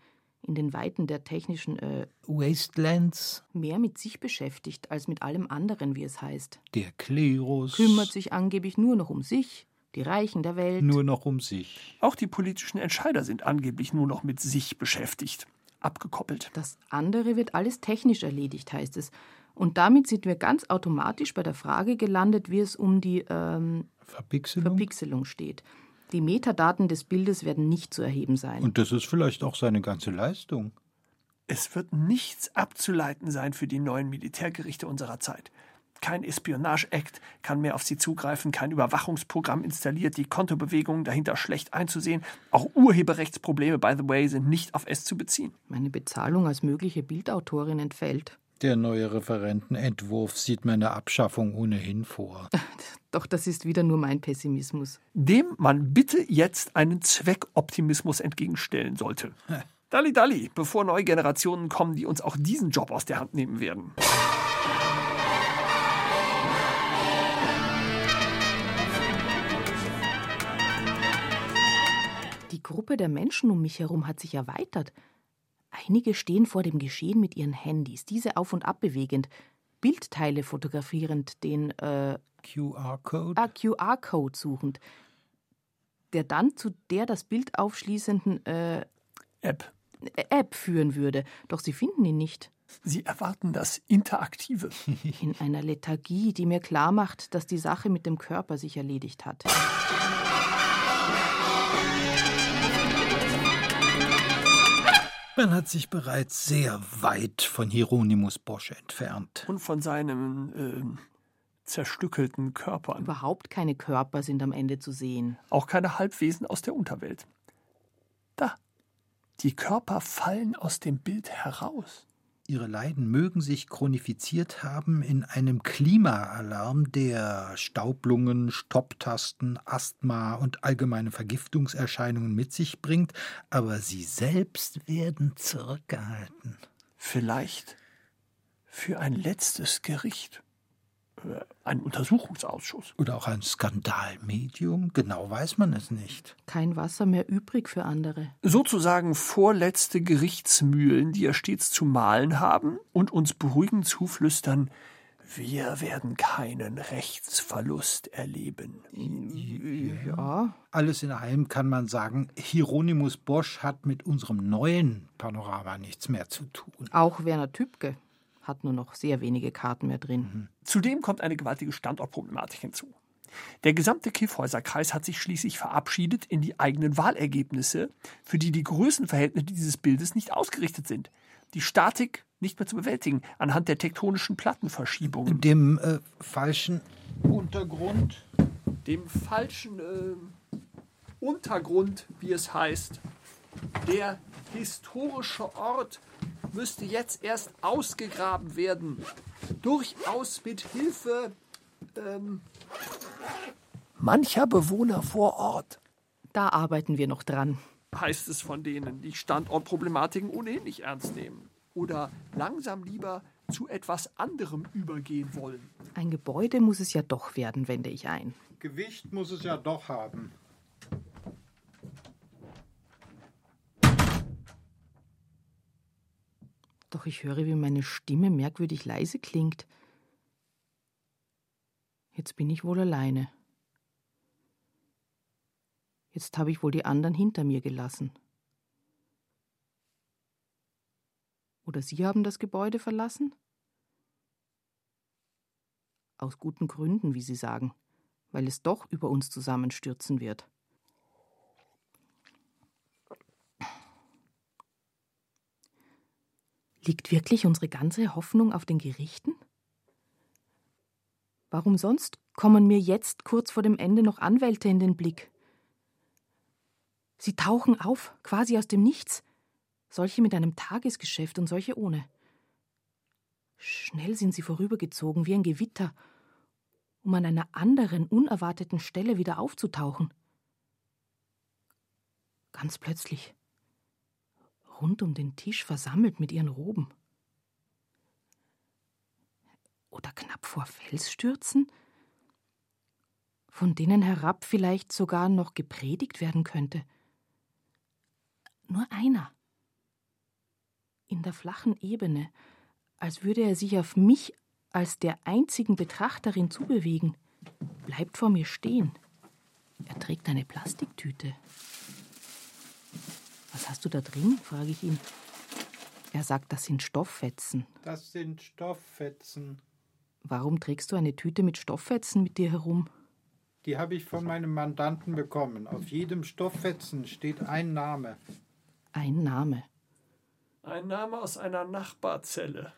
In den Weiten der technischen, äh, Wastelands, mehr mit sich beschäftigt als mit allem anderen, wie es heißt. der Klerus. Kümmert sich angeblich nur noch um sich, die Reichen der Welt. nur noch um sich. Auch die politischen Entscheider sind angeblich nur noch mit sich beschäftigt. Abgekoppelt. Das andere wird alles technisch erledigt, heißt es. Und damit sind wir ganz automatisch bei der Frage gelandet, wie es um die ähm, Verpixelung. Verpixelung steht. Die Metadaten des Bildes werden nicht zu erheben sein. Und das ist vielleicht auch seine ganze Leistung. Es wird nichts abzuleiten sein für die neuen Militärgerichte unserer Zeit. Kein Espionage-Act kann mehr auf sie zugreifen, kein Überwachungsprogramm installiert, die Kontobewegungen dahinter schlecht einzusehen. Auch Urheberrechtsprobleme, by the way, sind nicht auf es zu beziehen. Meine Bezahlung als mögliche Bildautorin entfällt. Der neue Referentenentwurf sieht meine Abschaffung ohnehin vor. Doch das ist wieder nur mein Pessimismus. Dem man bitte jetzt einen Zweckoptimismus entgegenstellen sollte. Dalli Dalli, bevor neue Generationen kommen, die uns auch diesen Job aus der Hand nehmen werden. Die Gruppe der Menschen um mich herum hat sich erweitert. Einige stehen vor dem Geschehen mit ihren Handys, diese auf und ab bewegend, Bildteile fotografierend, den äh, QR-Code? ah, QR-Code suchend, der dann zu der das Bild aufschließenden äh, App. App führen würde. Doch sie finden ihn nicht. Sie erwarten das Interaktive. In einer Lethargie, die mir klar macht, dass die Sache mit dem Körper sich erledigt hat. Man hat sich bereits sehr weit von Hieronymus Bosch entfernt. Und von seinen ähm, zerstückelten Körpern. Überhaupt keine Körper sind am Ende zu sehen. Auch keine Halbwesen aus der Unterwelt. Da. Die Körper fallen aus dem Bild heraus. Ihre Leiden mögen sich chronifiziert haben in einem Klimaalarm, der Staublungen, Stopptasten, Asthma und allgemeine Vergiftungserscheinungen mit sich bringt, aber sie selbst werden zurückgehalten. Vielleicht für ein letztes Gericht. Äh, Ein Untersuchungsausschuss. Oder auch ein Skandalmedium, genau weiß man es nicht. Kein Wasser mehr übrig für andere. Sozusagen vorletzte Gerichtsmühlen, die er stets zu malen haben und uns beruhigend zuflüstern, wir werden keinen Rechtsverlust erleben. Ja, Alles in allem kann man sagen, Hieronymus Bosch hat mit unserem neuen Panorama nichts mehr zu tun. auch Werner Tübke hat nur noch sehr wenige Karten mehr drin. Zudem kommt eine gewaltige Standortproblematik hinzu. Der gesamte Kiffhäuserkreis hat sich schließlich verabschiedet in die eigenen Wahlergebnisse, für die die Größenverhältnisse dieses Bildes nicht ausgerichtet sind. Die Statik nicht mehr zu bewältigen anhand der tektonischen Plattenverschiebungen. Dem äh, falschen Untergrund. dem falschen äh, Untergrund, wie es heißt. Der historische Ort müsste jetzt erst ausgegraben werden. Durchaus mit Hilfe ähm, mancher Bewohner vor Ort, Da arbeiten wir noch dran. heißt es von denen, die Standortproblematiken ohnehin nicht ernst nehmen. Oder langsam lieber zu etwas anderem übergehen wollen. Ein Gebäude muss es ja doch werden, wende ich ein. Gewicht muss es ja doch haben. Doch ich höre, wie meine Stimme merkwürdig leise klingt. Jetzt bin ich wohl alleine. Jetzt habe ich wohl die anderen hinter mir gelassen. Oder Sie haben das Gebäude verlassen? Aus guten Gründen, wie Sie sagen, weil es doch über uns zusammenstürzen wird. Liegt wirklich unsere ganze Hoffnung auf den Gerichten? Warum sonst kommen mir jetzt kurz vor dem Ende noch Anwälte in den Blick? Sie tauchen auf, quasi aus dem Nichts, solche mit einem Tagesgeschäft und solche ohne. Schnell sind sie vorübergezogen wie ein Gewitter, um an einer anderen, unerwarteten Stelle wieder aufzutauchen. Ganz plötzlich, rund um den Tisch versammelt mit ihren Roben. Oder knapp vor Felsstürzen, von denen herab vielleicht sogar noch gepredigt werden könnte. Nur einer. In der flachen Ebene, als würde er sich auf mich als der einzigen Betrachterin zubewegen, bleibt vor mir stehen. Er trägt eine Plastiktüte. Was hast du da drin? frage ich ihn. Er sagt, das sind Stofffetzen. Das sind Stofffetzen. Warum trägst du eine Tüte mit Stofffetzen mit dir herum? Die habe ich von meinem Mandanten bekommen. Auf jedem Stofffetzen steht ein Name. Ein Name. Ein Name aus einer Nachbarzelle.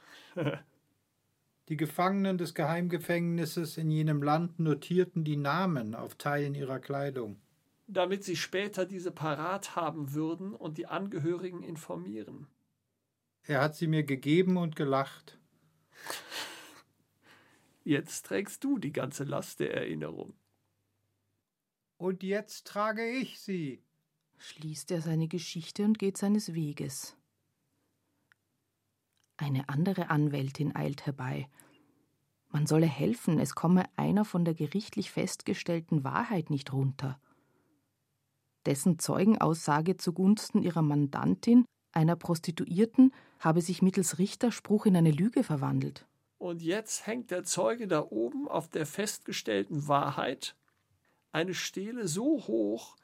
Die Gefangenen des Geheimgefängnisses in jenem Land notierten die Namen auf Teilen ihrer Kleidung. Damit sie später diese parat haben würden und die Angehörigen informieren. Er hat sie mir gegeben und gelacht. Jetzt trägst du die ganze Last der Erinnerung. Und jetzt trage ich sie. Schließt er seine Geschichte und geht seines Weges. Eine andere Anwältin eilt herbei. Man solle helfen, es komme einer von der gerichtlich festgestellten Wahrheit nicht runter. Dessen Zeugenaussage zugunsten ihrer Mandantin, einer Prostituierten, habe sich mittels Richterspruch in eine Lüge verwandelt. Und jetzt hängt der Zeuge da oben auf der festgestellten Wahrheit eine Stele so hoch,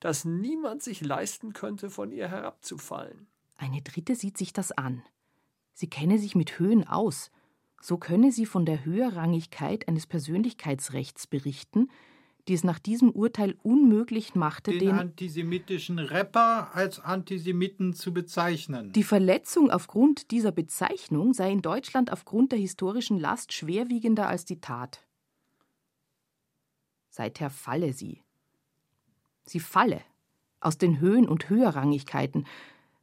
dass niemand sich leisten könnte, von ihr herabzufallen. Eine dritte sieht sich das an. Sie kenne sich mit Höhen aus. So könne sie von der Höherrangigkeit eines Persönlichkeitsrechts berichten, die es nach diesem Urteil unmöglich machte, den, den antisemitischen Rapper als Antisemiten zu bezeichnen. Die Verletzung aufgrund dieser Bezeichnung sei in Deutschland aufgrund der historischen Last schwerwiegender als die Tat. Seither falle sie. Sie falle aus den Höhen und Höherrangigkeiten.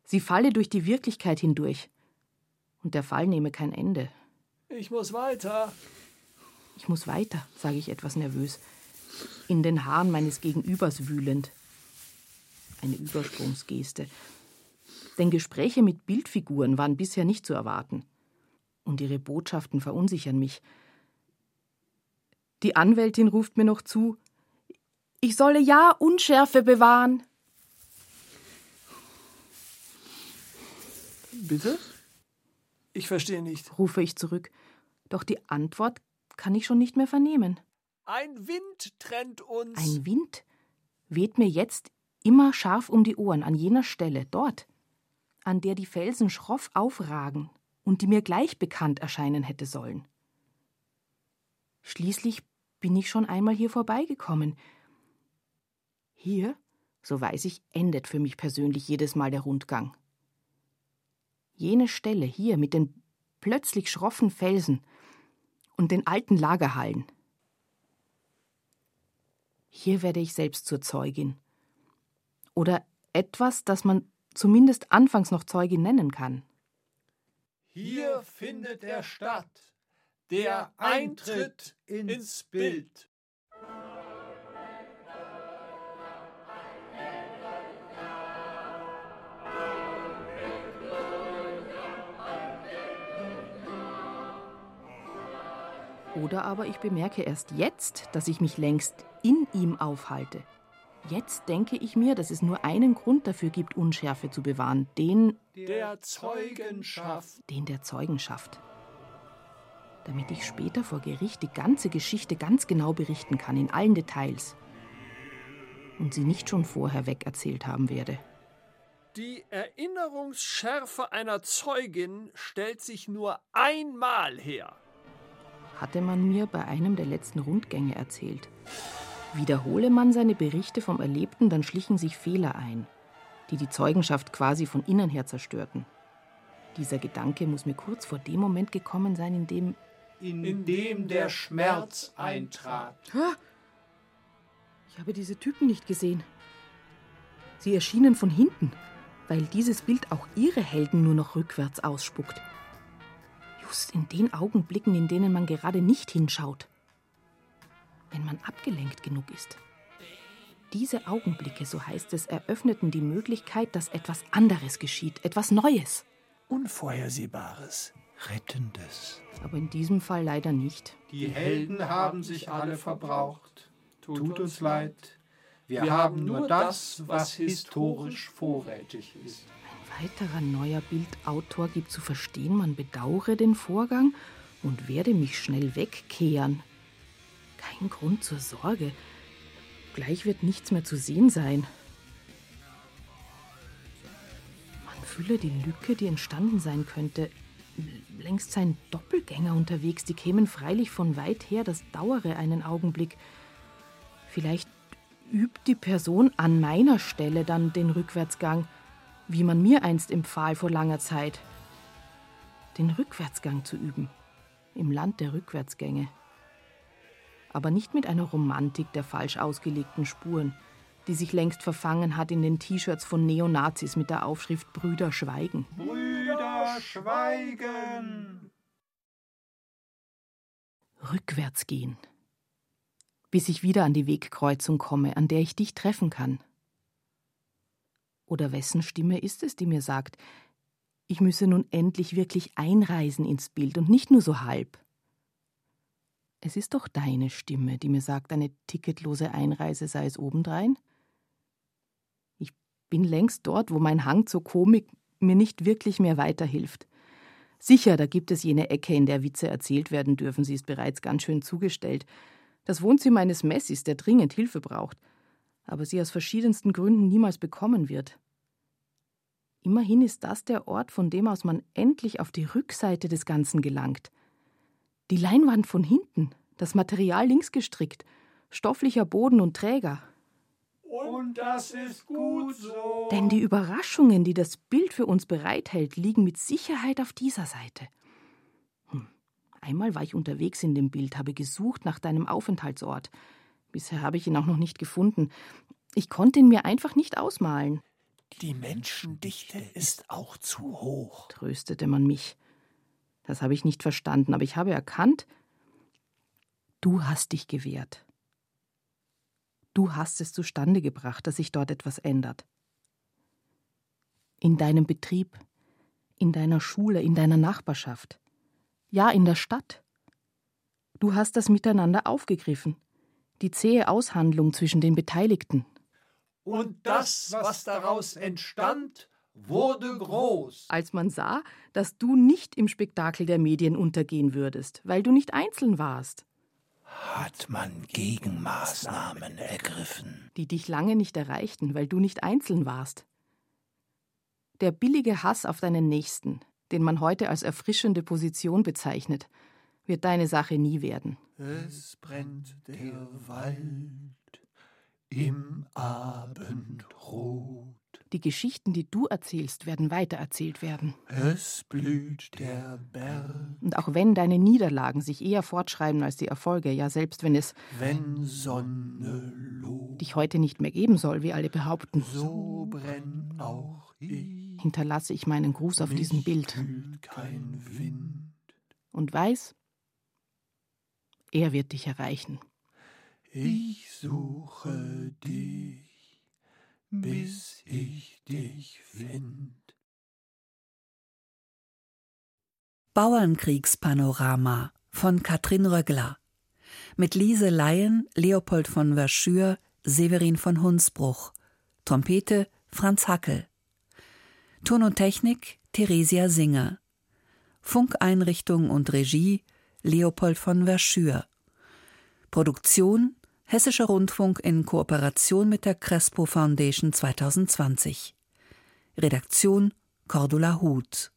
Sie falle durch die Wirklichkeit hindurch. Und der Fall nehme kein Ende. Ich muss weiter. Ich muss weiter, sage ich etwas nervös, in den Haaren meines Gegenübers wühlend. Eine Übersprungsgeste. Denn Gespräche mit Bildfiguren waren bisher nicht zu erwarten. Und ihre Botschaften verunsichern mich. Die Anwältin ruft mir noch zu, ich solle ja Unschärfe bewahren. Bitte? Ich verstehe nicht, rufe ich zurück. Doch die Antwort kann ich schon nicht mehr vernehmen. Ein Wind trennt uns. Ein Wind weht mir jetzt immer scharf um die Ohren an jener Stelle, dort, an der die Felsen schroff aufragen und die mir gleich bekannt erscheinen hätte sollen. Schließlich bin ich schon einmal hier vorbeigekommen, hier, so weiß ich, endet für mich persönlich jedes Mal der Rundgang. Jene Stelle hier mit den plötzlich schroffen Felsen und den alten Lagerhallen. Hier werde ich selbst zur Zeugin. Oder etwas, das man zumindest anfangs noch Zeugin nennen kann. Hier findet er statt, der Eintritt ins Bild. Oder aber ich bemerke erst jetzt, dass ich mich längst in ihm aufhalte. Jetzt denke ich mir, dass es nur einen Grund dafür gibt, Unschärfe zu bewahren, den der Zeugenschaft. Den der Zeugenschaft. Damit ich später vor Gericht die ganze Geschichte ganz genau berichten kann, in allen Details. Und sie nicht schon vorher wegerzählt haben werde. Die Erinnerungsschärfe einer Zeugin stellt sich nur einmal her hatte man mir bei einem der letzten Rundgänge erzählt. Wiederhole man seine Berichte vom Erlebten, dann schlichen sich Fehler ein, die die Zeugenschaft quasi von innen her zerstörten. Dieser Gedanke muss mir kurz vor dem Moment gekommen sein, in dem in dem der Schmerz eintrat. Ich habe diese Typen nicht gesehen. Sie erschienen von hinten, weil dieses Bild auch ihre Helden nur noch rückwärts ausspuckt. Just in den Augenblicken, in denen man gerade nicht hinschaut. Wenn man abgelenkt genug ist. Diese Augenblicke, so heißt es, eröffneten die Möglichkeit, dass etwas anderes geschieht, etwas Neues. Unvorhersehbares. Rettendes. Aber in diesem Fall leider nicht. Die Helden haben sich alle verbraucht. Tut uns leid. Wir haben nur das, was historisch vorrätig ist. Weiterer neuer Bildautor gibt zu verstehen, man bedauere den Vorgang und werde mich schnell wegkehren. Kein Grund zur Sorge. Gleich wird nichts mehr zu sehen sein. Man fühle die Lücke, die entstanden sein könnte. Längst seien Doppelgänger unterwegs, die kämen freilich von weit her, das dauere einen Augenblick. Vielleicht übt die Person an meiner Stelle dann den Rückwärtsgang, wie man mir einst empfahl vor langer Zeit. Den Rückwärtsgang zu üben, im Land der Rückwärtsgänge aber nicht mit einer Romantik der falsch ausgelegten Spuren, die sich längst verfangen hat in den T-Shirts von Neonazis mit der Aufschrift Brüder schweigen. Brüder schweigen! Rückwärts gehen, bis ich wieder an die Wegkreuzung komme, an der ich dich treffen kann. Oder wessen Stimme ist es, die mir sagt, ich müsse nun endlich wirklich einreisen ins Bild und nicht nur so halb? Es ist doch deine Stimme, die mir sagt, eine ticketlose Einreise sei es obendrein. Ich bin längst dort, wo mein Hang zur Komik mir nicht wirklich mehr weiterhilft. Sicher, da gibt es jene Ecke, in der Witze erzählt werden dürfen, sie ist bereits ganz schön zugestellt. Das Wohnzimmer eines Messis, der dringend Hilfe braucht, aber sie aus verschiedensten Gründen niemals bekommen wird. Immerhin ist das der Ort, von dem aus man endlich auf die Rückseite des Ganzen gelangt – die Leinwand von hinten, das Material links gestrickt, stofflicher Boden und Träger. Und das ist gut so. Denn die Überraschungen, die das Bild für uns bereithält, liegen mit Sicherheit auf dieser Seite. Hm. Einmal war ich unterwegs in dem Bild, habe gesucht nach deinem Aufenthaltsort. Bisher habe ich ihn auch noch nicht gefunden. Ich konnte ihn mir einfach nicht ausmalen. Die Menschendichte ist auch zu hoch, tröstete man mich. Das habe ich nicht verstanden, aber ich habe erkannt, du hast dich gewehrt. Du hast es zustande gebracht, dass sich dort etwas ändert. In deinem Betrieb, in deiner Schule, in deiner Nachbarschaft, ja in der Stadt. Du hast das Miteinander aufgegriffen, die zähe Aushandlung zwischen den Beteiligten. Und das, was daraus entstand, wurde groß. Als man sah, dass du nicht im Spektakel der Medien untergehen würdest, weil du nicht einzeln warst. Hat man Gegenmaßnahmen ergriffen, die dich lange nicht erreichten, weil du nicht einzeln warst. Der billige Hass auf deinen Nächsten, den man heute als erfrischende Position bezeichnet, wird deine Sache nie werden. Es brennt der Wald im Abendrot. Die Geschichten, die du erzählst, werden weitererzählt werden. Es blüht der Berg. Und auch wenn deine Niederlagen sich eher fortschreiben als die Erfolge, ja selbst wenn es wenn Sonne lobt, dich heute nicht mehr geben soll, wie alle behaupten, so brenn auch ich. Hinterlasse ich meinen Gruß auf diesem Bild kühlt kein Wind. und weiß, er wird dich erreichen. Ich suche dich bis ich dich find. Bauernkriegspanorama von Katrin Röggler. Mit Lise Laien, Leopold von Verschür, Severin von Hunsbruch, Trompete Franz Hackel, Ton und Technik Theresia Singer, Funkeinrichtung und Regie Leopold von Verschür, Produktion Hessischer Rundfunk in Kooperation mit der Crespo Foundation 2020. Redaktion Cordula Huth